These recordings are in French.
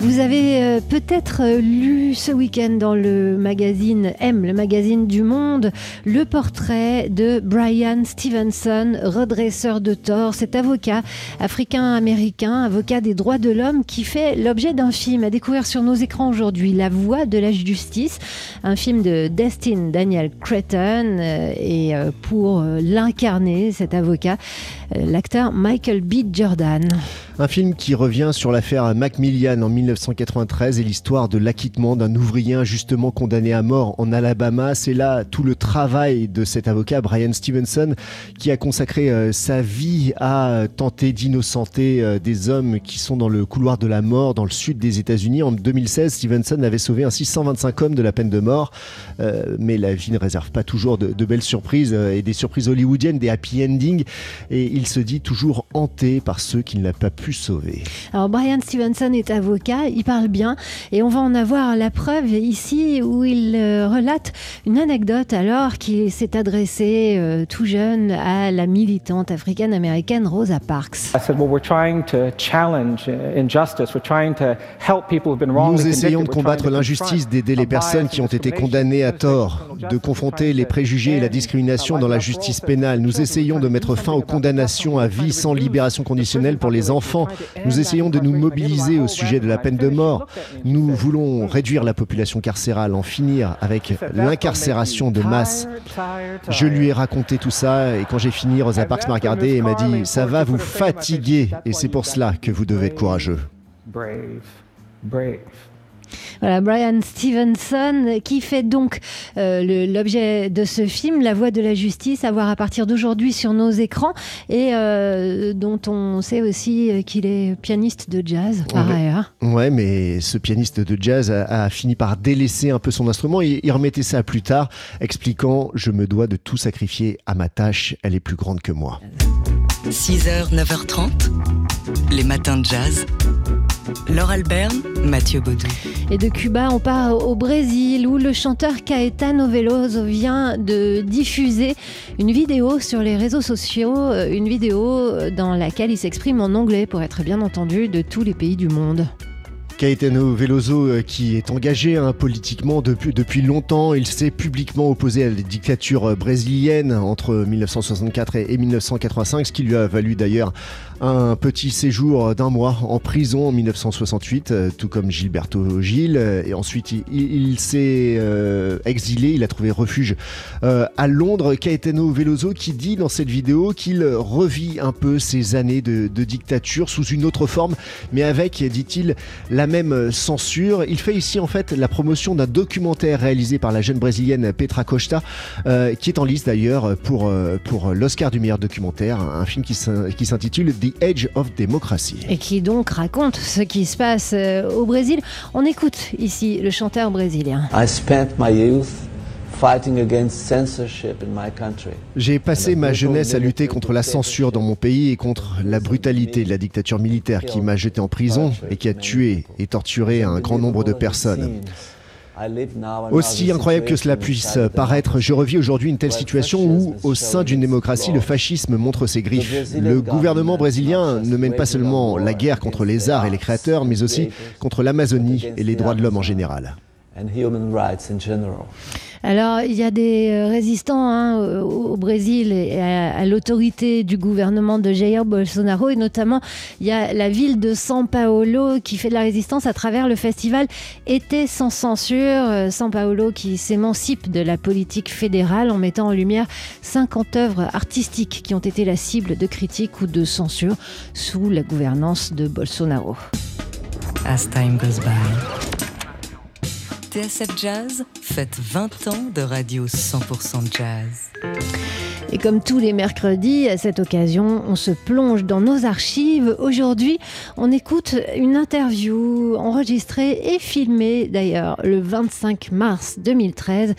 Vous avez euh, peut-être euh, lu ce week-end dans le magazine M, le magazine du Monde, le portrait de Brian Stevenson, redresseur de tort, cet avocat africain-américain, avocat des droits de l'homme, qui fait l'objet d'un film à découvrir sur nos écrans aujourd'hui, La Voix de la Justice, un film de Destin Daniel Cretton, euh, et pour l'incarner, cet avocat, l'acteur Michael B. Jordan. Un film qui revient sur l'affaire Macmillan en 1993 et l'histoire de l'acquittement d'un ouvrier injustement condamné à mort en Alabama. C'est là tout le travail de cet avocat, Brian Stevenson, qui a consacré euh, sa vie à tenter d'innocenter euh, des hommes qui sont dans le couloir de la mort dans le sud des États-Unis. En 2016, Stevenson avait sauvé ainsi 125 hommes de la peine de mort. Euh, mais la vie ne réserve pas toujours de, de belles surprises et des surprises hollywoodiennes, des happy endings. Et il se dit toujours hanté par ceux qu'il n'a pas pu sauver. Alors Brian Stevenson est avocat, il parle bien et on va en avoir la preuve ici où il euh, relate une anecdote alors qu'il s'est adressé euh, tout jeune à la militante africaine-américaine Rosa Parks. Nous essayons de combattre l'injustice, d'aider les personnes qui ont été condamnées à tort, de confronter les préjugés et la discrimination dans la justice pénale. Nous essayons de mettre fin aux condamnations à vie sans libération conditionnelle pour les enfants nous essayons de nous mobiliser au sujet de la peine de mort. Nous voulons réduire la population carcérale, en finir avec l'incarcération de masse. Je lui ai raconté tout ça et quand j'ai fini, Rosa Parks m'a regardé et m'a dit Ça va vous fatiguer et c'est pour cela que vous devez être courageux. Voilà, Brian Stevenson qui fait donc euh, l'objet de ce film, La Voix de la Justice, à voir à partir d'aujourd'hui sur nos écrans et euh, dont on sait aussi euh, qu'il est pianiste de jazz par ailleurs. Ouais, mais ce pianiste de jazz a, fini par délaisser un peu son instrument et il remettait ça plus tard, expliquant Je me dois de tout sacrifier à ma tâche, elle est plus grande que moi. 6h, 9h30, les matins de jazz. Laure Alberne, Mathieu Baudou. Et de Cuba, on part au Brésil où le chanteur Caetano Veloso vient de diffuser une vidéo sur les réseaux sociaux, euh, une vidéo dans laquelle il s'exprime en anglais pour être bien entendu de tous les pays du monde. Caetano Veloso, euh, qui est engagé hein, politiquement depuis, depuis longtemps, il s'est publiquement opposé à la dictature euh, brésilienne entre 1964 et 1985, ce qui lui a valu d'ailleurs un petit séjour d'un mois en prison en 1968, euh, tout comme Gilberto Gil. Et ensuite, il, s'est exilé, il a trouvé refuge à Londres. Caetano Veloso qui dit dans cette vidéo qu'il revit un peu ces années de, dictature sous une autre forme, mais avec, dit-il, la même euh, censure. Il fait ici en fait la promotion d'un documentaire réalisé par la jeune brésilienne Petra Costa, euh, qui est en liste d'ailleurs pour, euh, pour l'Oscar du meilleur documentaire, un film qui s'intitule Age of Democracy. Et qui donc raconte ce qui se passe au Brésil. On écoute ici le chanteur brésilien. I spent my youth j'ai passé ma jeunesse à lutter contre la censure dans mon pays et contre la brutalité de la dictature militaire qui m'a jeté en prison et qui a tué et torturé un grand nombre de personnes. Aussi incroyable que cela puisse paraître, je revis aujourd'hui une telle situation où, au sein d'une démocratie, le fascisme montre ses griffes. Le gouvernement brésilien ne mène pas seulement la guerre contre les arts et les créateurs, mais aussi contre l'Amazonie et les droits de l'homme en général. Alors, il y a des euh, résistants hein, au, Brésil et à, l'autorité du gouvernement de Jair Bolsonaro, et notamment, il y a la ville de São Paulo qui fait de la résistance à travers le festival Été sans censure. Euh, São Paulo qui s'émancipe de la politique fédérale en mettant en lumière 50 œuvres artistiques qui ont été la cible de critiques ou de censure sous la gouvernance de Bolsonaro. As time goes by. TSF Jazz fête 20 ans de radio 100% jazz. Et comme tous les mercredis, à cette occasion, on se plonge dans nos archives. Aujourd'hui, on écoute une interview enregistrée et filmée d'ailleurs le 25 mars 2013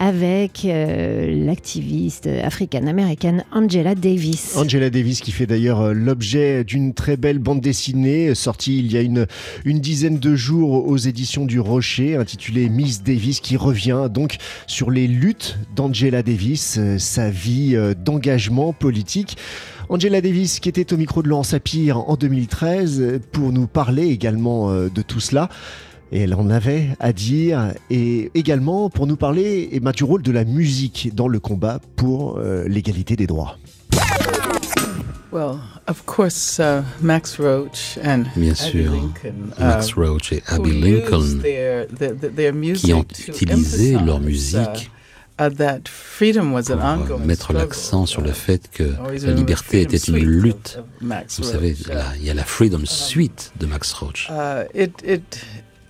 avec euh, l'activiste africaine-américaine Angela Davis. Angela Davis qui fait d'ailleurs euh, l'objet d'une très belle bande dessinée sortie il y a une, une dizaine de jours aux éditions du Rocher intitulée Miss Davis qui revient donc sur les luttes d'Angela Davis, euh, sa vie euh, d'engagement politique. Angela Davis, qui était au micro de Laurent Sapir en 2013, pour nous parler également euh, de tout cela. Et elle en avait à dire, et également pour nous parler eh ben, du rôle de la musique dans le combat pour euh, l'égalité des droits. Well, of course, uh, Max Roach and Bien sûr, uh, Max Roach et Abby Lincoln, qui ont utilisé leur musique uh, uh, that freedom was an pour euh, mettre l'accent sur le Uh, fait que la liberté était une lutte. Max Vous savez, là, il y a la Freedom Suite de Max Roach. Uh, it, it,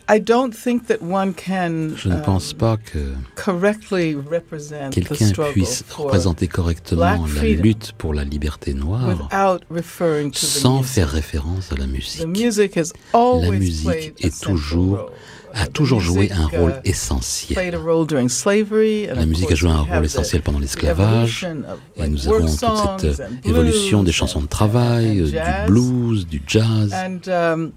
I don't think that one can Je ne um, pense pas que correctly represent the quelqu'un struggle puisse for représenter correctement black la freedom lutte pour la liberté noire without referring to the sans music. faire référence à la musique. always musique est toujours- role. A toujours joué un rôle played essentiel. La musique a joué un rôle essentiel pendant l'esclavage. Et nous avons toute cette and évolution des chansons de travail, euh, du blues, du jazz. And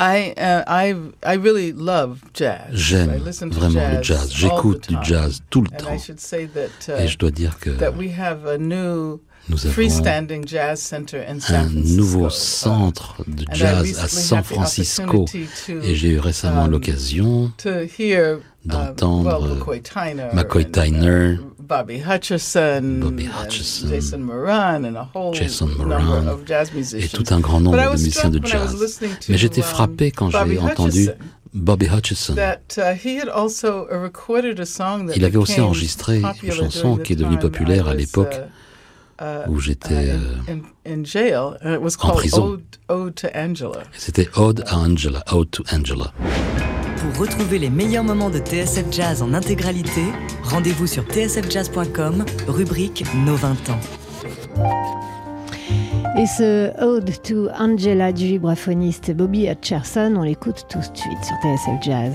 I, I, I really love jazz. I J'aime vraiment le jazz. J'écoute du jazz tout le temps. that, uh, Et je dois dire que nous avons freestanding jazz center in San un nouveau centre de jazz à San Francisco. Et j'ai eu récemment um, l'occasion uh, d'entendre, McCoy Tyner, uh, Bobby Hutcherson, Bobby and Hutcherson, Jason Moran, and a whole Jason number Moran, of jazz et musicians. tout un grand nombre de musiciens de jazz. Mais j'étais um, frappé quand j'ai entendu Bobby Hutcherson. uh, Il avait aussi enregistré une chanson qui est devenue populaire à l'époque uh, où j'étais, uh, euh, in, in, in jail, and it was en called prison. Ode, Ode to Angela. C'était Ode à Angela, Ode to Angela. Pour retrouver les meilleurs moments de TSF Jazz en intégralité, rendez-vous sur tsfjazz.com, rubrique Nos 20 ans. Et ce Ode to Angela du vibraphoniste Bobby Hutcherson, on l'écoute tout de suite sur TSF Jazz.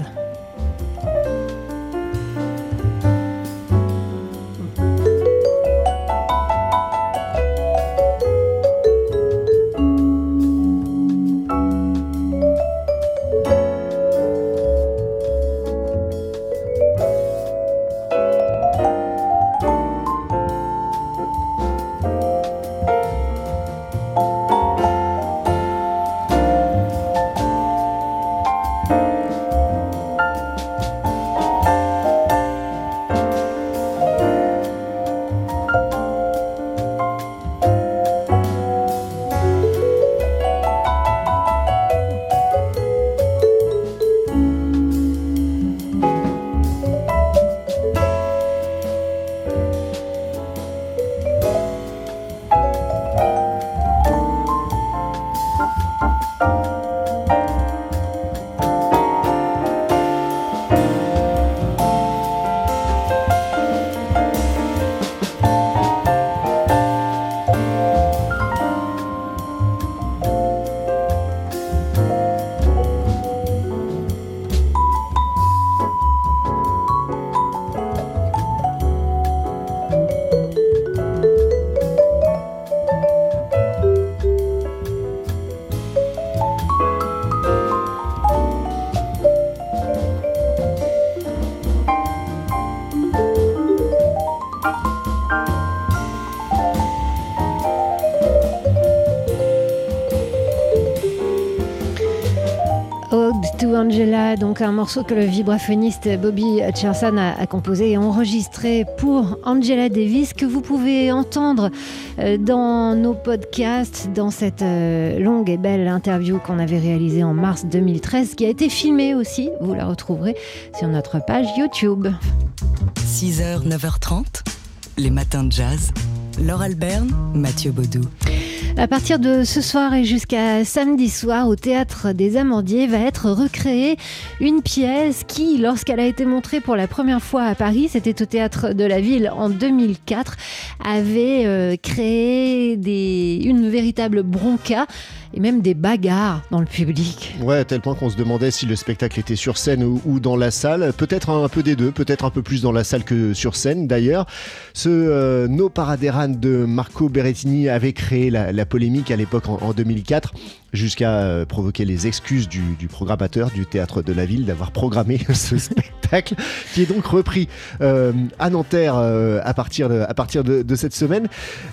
To Angela, donc un morceau que le vibraphoniste Bobby Hutcherson a, a composé et enregistré pour Angela Davis, que vous pouvez entendre euh, dans nos podcasts, dans cette euh, longue et belle interview qu'on avait réalisée en mars 2013, qui a été filmée aussi. Vous la retrouverez sur notre page YouTube. 6h, 9h30, les matins de jazz. Laure Alberne, Mathieu Baudou. À partir de ce soir et jusqu'à samedi soir, au théâtre des Amandiers va être recréée une pièce qui, lorsqu'elle a été montrée pour la première fois à Paris, c'était au théâtre de la ville en 2004, avait euh, créé des, une véritable bronca et même des bagarres dans le public. Ouais, à tel point qu'on se demandait si le spectacle était sur scène ou, dans la salle. Peut-être un, peu des deux, peut-être un peu plus dans la salle que sur scène d'ailleurs. Ce euh, No Paraderan de Marco Berrettini avait créé la, la polémique à l'époque en, en 2004 jusqu'à euh, provoquer les excuses du, du programmateur du théâtre de la ville d'avoir programmé ce spectacle qui est donc repris euh, à Nanterre euh, à partir, de, à partir de, de cette semaine.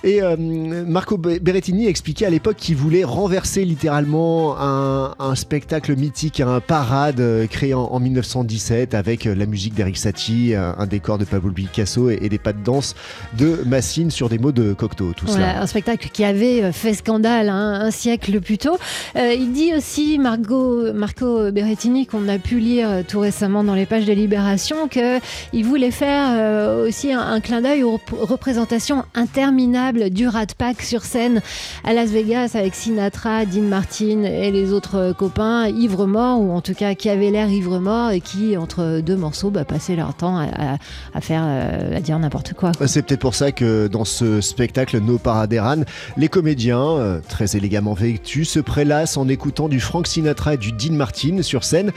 Et euh, Marco Be- Berrettini expliquait à l'époque qu'il voulait renverser littéralement un, un spectacle mythique, un parade créé en, en 1917 avec la musique d'Eric Satie, un, un décor de Pablo Picasso et, et des pas de danse de Massine sur des mots de Cocteau. Tout Voilà, cela. un spectacle qui avait fait scandale hein, un siècle plus tôt. Euh, il dit aussi, Marco Berrettini, qu'on a pu lire euh, tout récemment dans les pages de Libération, qu'il voulait faire euh, aussi un, clin d'œil aux rep- représentations interminables du Rat Pack sur scène à Las Vegas avec Sinatra, Dean Martin et les autres copains ivres morts, ou en tout cas qui avaient l'air ivres morts et qui, entre deux morceaux, bah, passaient leur temps à, faire, à dire n'importe quoi. C'est peut-être pour ça que dans ce spectacle No Paraderan, les comédiens, très élégamment vêtus, se prélassent en écoutant du Frank Sinatra et du Dean Martin sur scène,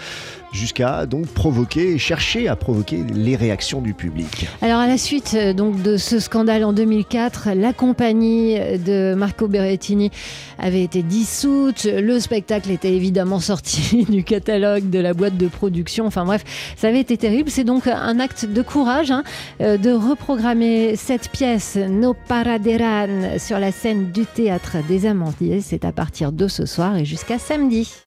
jusqu'à donc provoquer, chercher à provoquer les réactions du public. Alors à la suite euh, donc de ce scandale en 2004, la compagnie de Marco Berrettini avait été dissoute. Le spectacle était évidemment sorti du catalogue de la boîte de production. Enfin bref, ça avait été terrible. C'est donc un acte de courage hein, euh, de reprogrammer cette pièce No Paraderan sur la scène du théâtre des Amandiers. C'est à partir de ce soir et jusqu'à samedi.